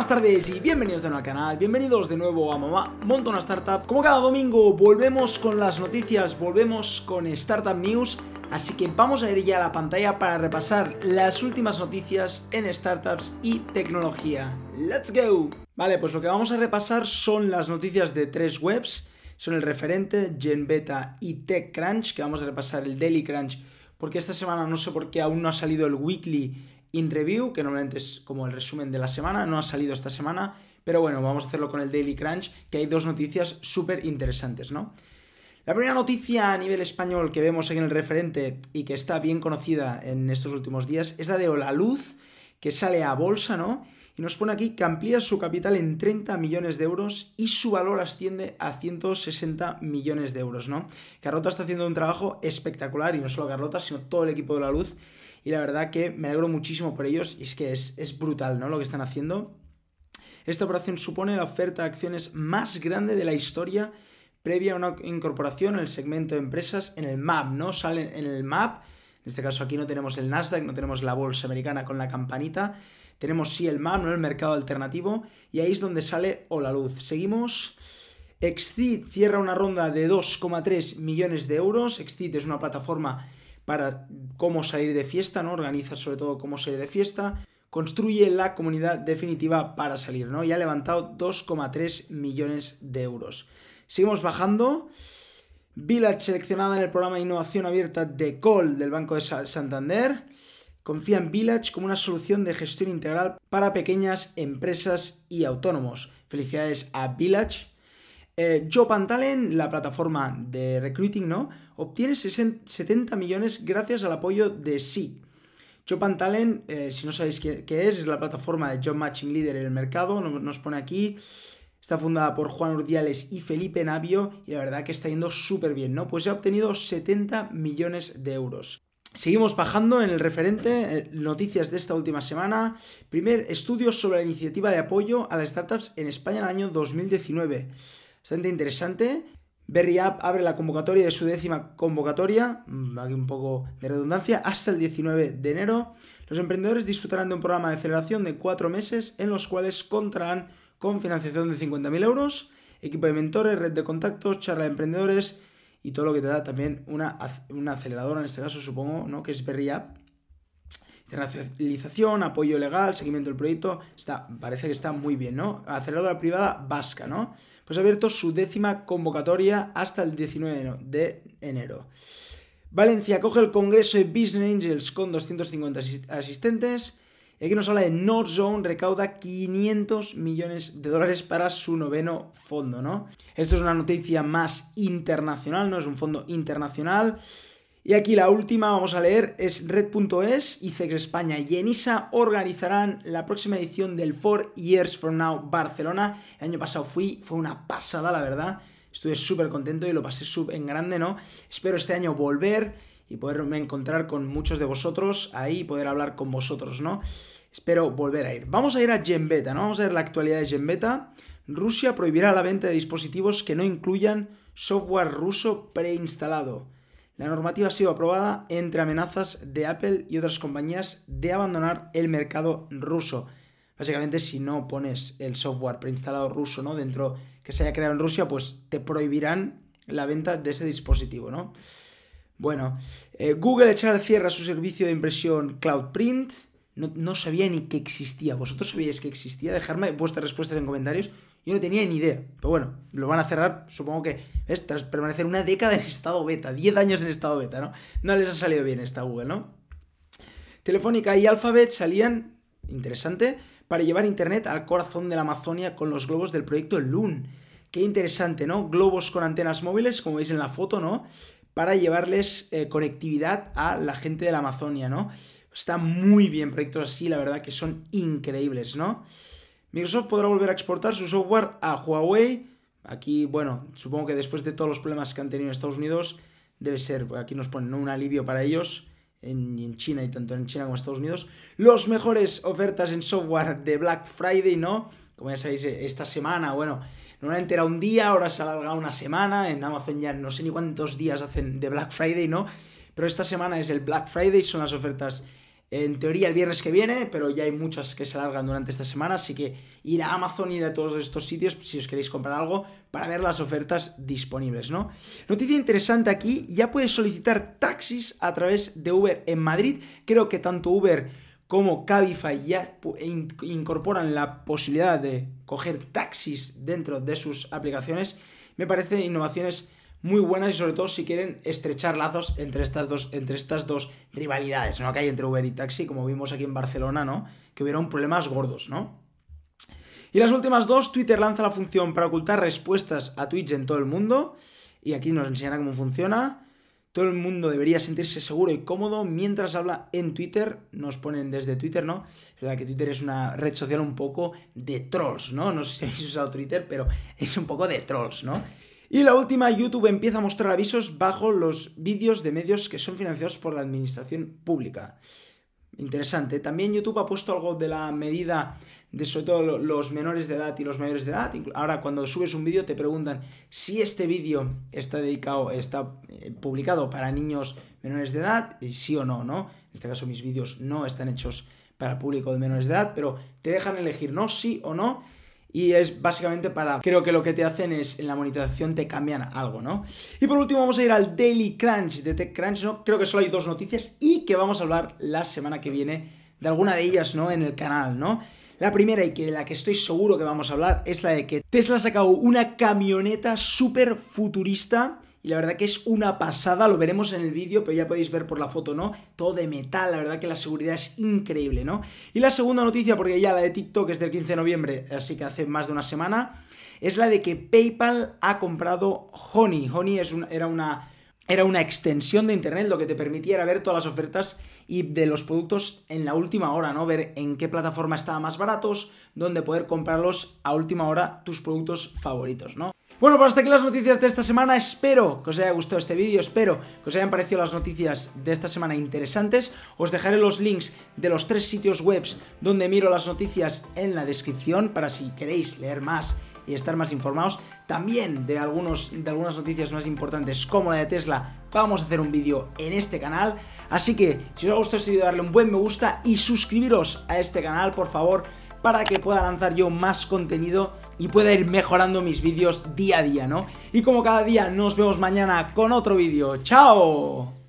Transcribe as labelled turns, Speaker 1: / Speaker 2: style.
Speaker 1: Buenas tardes y bienvenidos de nuevo al canal, bienvenidos de nuevo a Mamá Monta una Startup. Como cada domingo volvemos con las noticias, volvemos con Startup News, así que vamos a ir ya a la pantalla para repasar las últimas noticias en startups y tecnología. ¡Let's go! Vale, pues lo que vamos a repasar son las noticias de tres webs, son el referente, GenBeta y TechCrunch, que vamos a repasar el Daily Crunch, porque esta semana no sé por qué aún no ha salido el Weekly in review, que normalmente es como el resumen de la semana, no ha salido esta semana, pero bueno, vamos a hacerlo con el Daily Crunch, que hay dos noticias súper interesantes, ¿no? La primera noticia a nivel español que vemos aquí en el referente y que está bien conocida en estos últimos días es la de Olaluz, que sale a bolsa, ¿no? Y nos pone aquí que amplía su capital en 30 millones de euros y su valor asciende a 160 millones de euros, ¿no? Carlota está haciendo un trabajo espectacular y no solo Carlota, sino todo el equipo de la luz y la verdad que me alegro muchísimo por ellos y es que es, brutal, ¿no? Lo que están haciendo. Esta operación supone la oferta de acciones más grande de la historia previa a una incorporación en el segmento de empresas en el MAP, ¿no? Salen en el MAP, en este caso aquí no tenemos el Nasdaq, no tenemos la bolsa americana con la campanita, tenemos sí el MAP, ¿no? El mercado alternativo, y ahí es donde sale o la luz. Seguimos. Exceed cierra una ronda de 2,3 millones de euros. Exceed es una plataforma para cómo salir de fiesta, ¿no? Organiza sobre todo cómo salir de fiesta. Construye la comunidad definitiva para salir, ¿no? Y ha levantado 2,3 millones de euros. Seguimos bajando. Village seleccionada en el programa de innovación abierta de Call del Banco de Santander. Confía en Village como una solución de gestión integral para pequeñas empresas y autónomos. Felicidades a Village eh, Talent, la plataforma de recruiting, ¿no? Obtiene 70 millones gracias al apoyo de SEED. Job Talent, eh, si no sabéis qué, es, es la plataforma de Job Matching Leader en el mercado, nos, pone aquí. Está fundada por Juan Urdiales y Felipe Navio y la verdad que está yendo súper bien, ¿no? Pues ya ha obtenido 70 millones de euros. Seguimos bajando en el referente, eh, noticias de esta última semana. Primer estudio sobre la iniciativa de apoyo a las startups en España en el año 2019 bastante interesante. Berry App abre la convocatoria de su décima convocatoria, mm, aquí un poco de redundancia, hasta el 19 de enero. Los emprendedores disfrutarán de un programa de aceleración de cuatro meses en los cuales contarán con financiación de 50.000 euros, equipo de mentores, red de contactos, charla de emprendedores y todo lo que te da también una, una aceleradora, en este caso supongo, ¿no? que es Berry App internacionalización, apoyo legal, seguimiento del proyecto, está, parece que está muy bien, ¿no? Aceleradora privada vasca, ¿no? Pues ha abierto su décima convocatoria hasta el 19 de enero. Valencia coge el congreso de Business Angels con 250 asistentes. Y aquí nos habla de Northzone, recauda 500 millones de dólares para su noveno fondo, ¿no? Esto es una noticia más internacional, ¿no? Es un fondo internacional. Y aquí la última, vamos a leer, es Red.es, ICEX España y Enisa organizarán la próxima edición del Four Years From Now Barcelona. El año pasado fui, fue una pasada, la verdad. Estuve súper contento y lo pasé súper en grande, ¿no? Espero este año volver y poderme encontrar con muchos de vosotros ahí y poder hablar con vosotros, ¿no? Espero volver a ir. Vamos a ir a Genbeta, ¿no? Vamos a ver la actualidad de Genbeta. Rusia prohibirá la venta de dispositivos que no incluyan software ruso preinstalado. La normativa ha sido aprobada entre amenazas de Apple y otras compañías de abandonar el mercado ruso. Básicamente, si no pones el software preinstalado ruso, ¿no? Dentro que se haya creado en Rusia, pues te prohibirán la venta de ese dispositivo, ¿no? Bueno, eh, Google echará al cierre su servicio de impresión Cloud Print. No, no, sabía ni que existía. ¿Vosotros sabíais que existía? Dejadme vuestras respuestas en comentarios. Yo no tenía ni idea. Pero bueno, lo van a cerrar, supongo que es tras permanecer una década en estado beta, 10 años en estado beta, ¿no? No les ha salido bien esta Google, ¿no? Telefónica y Alphabet salían, interesante, para llevar Internet al corazón de la Amazonia con los globos del proyecto Loon. Qué interesante, ¿no? Globos con antenas móviles, como veis en la foto, ¿no? Para llevarles eh, conectividad a la gente de la Amazonia, ¿no? Está muy bien proyectos así, la verdad que son increíbles, ¿no? Microsoft podrá volver a exportar su software a Huawei. Aquí, bueno, supongo que después de todos los problemas que han tenido en Estados Unidos, debe ser, aquí nos ponen un alivio para ellos, en, China y tanto en China como en Estados Unidos. Los mejores ofertas en software de Black Friday, ¿no? Como ya sabéis, esta semana, bueno, normalmente era un día, ahora se ha alargado una semana. En Amazon ya no sé ni cuántos días hacen de Black Friday, ¿no? Pero esta semana es el Black Friday, son las ofertas en teoría el viernes que viene, pero ya hay muchas que se alargan durante esta semana, así que ir a Amazon, ir a todos estos sitios si os queréis comprar algo para ver las ofertas disponibles, ¿no? Noticia interesante aquí, ya puedes solicitar taxis a través de Uber en Madrid. Creo que tanto Uber como Cabify ya incorporan la posibilidad de coger taxis dentro de sus aplicaciones. Me parece innovaciones muy buenas y sobre todo si quieren estrechar lazos entre estas dos, entre estas dos rivalidades, ¿no? Que hay entre Uber y Taxi, como vimos aquí en Barcelona, ¿no? Que hubieron problemas gordos, ¿no? Y las últimas dos, Twitter lanza la función para ocultar respuestas a tweets en todo el mundo. Y aquí nos enseñará cómo funciona. Todo el mundo debería sentirse seguro y cómodo mientras habla en Twitter. Nos ponen desde Twitter, ¿no? Es verdad que Twitter es una red social un poco de trolls, ¿no? No sé si habéis usado Twitter, pero es un poco de trolls, ¿no? Y la última, YouTube empieza a mostrar avisos bajo los vídeos de medios que son financiados por la administración pública. Interesante. También YouTube ha puesto algo de la medida de sobre todo los menores de edad y los mayores de edad. Ahora cuando subes un vídeo te preguntan si este vídeo está dedicado, está eh, publicado para niños menores de edad, y sí o no, ¿no? En este caso mis vídeos no están hechos para público de menores de edad, pero te dejan elegir no, sí o no y es básicamente para, creo que lo que te hacen es en la monetización te cambian algo, ¿no? Y por último vamos a ir al Daily Crunch de TechCrunch, ¿no? Creo que solo hay dos noticias y que vamos a hablar la semana que viene de alguna de ellas, ¿no? En el canal, ¿no? La primera y que de la que estoy seguro que vamos a hablar es la de que Tesla ha sacado una camioneta súper futurista y la verdad que es una pasada, lo veremos en el vídeo, pero ya podéis ver por la foto, ¿no? Todo de metal, la verdad que la seguridad es increíble, ¿no? Y la segunda noticia, porque ya la de TikTok es del 15 de noviembre, así que hace más de una semana, es la de que PayPal ha comprado Honey. Honey es era una era una extensión de internet, lo que te permitía ver todas las ofertas y de los productos en la última hora, ¿no? Ver en qué plataforma estaban más baratos, dónde poder comprarlos a última hora tus productos favoritos, ¿no? Bueno, pues hasta aquí las noticias de esta semana. Espero que os haya gustado este vídeo, espero que os hayan parecido las noticias de esta semana interesantes. Os dejaré los links de los tres sitios web donde miro las noticias en la descripción para si queréis leer más y estar más informados. También de, algunos, de algunas noticias más importantes como la de Tesla, vamos a hacer un vídeo en este canal. Así que si os ha gustado este vídeo, darle un buen me gusta y suscribiros a este canal, por favor para que pueda lanzar yo más contenido y pueda ir mejorando mis vídeos día a día, ¿no? Y como cada día nos vemos mañana con otro vídeo. ¡Chao!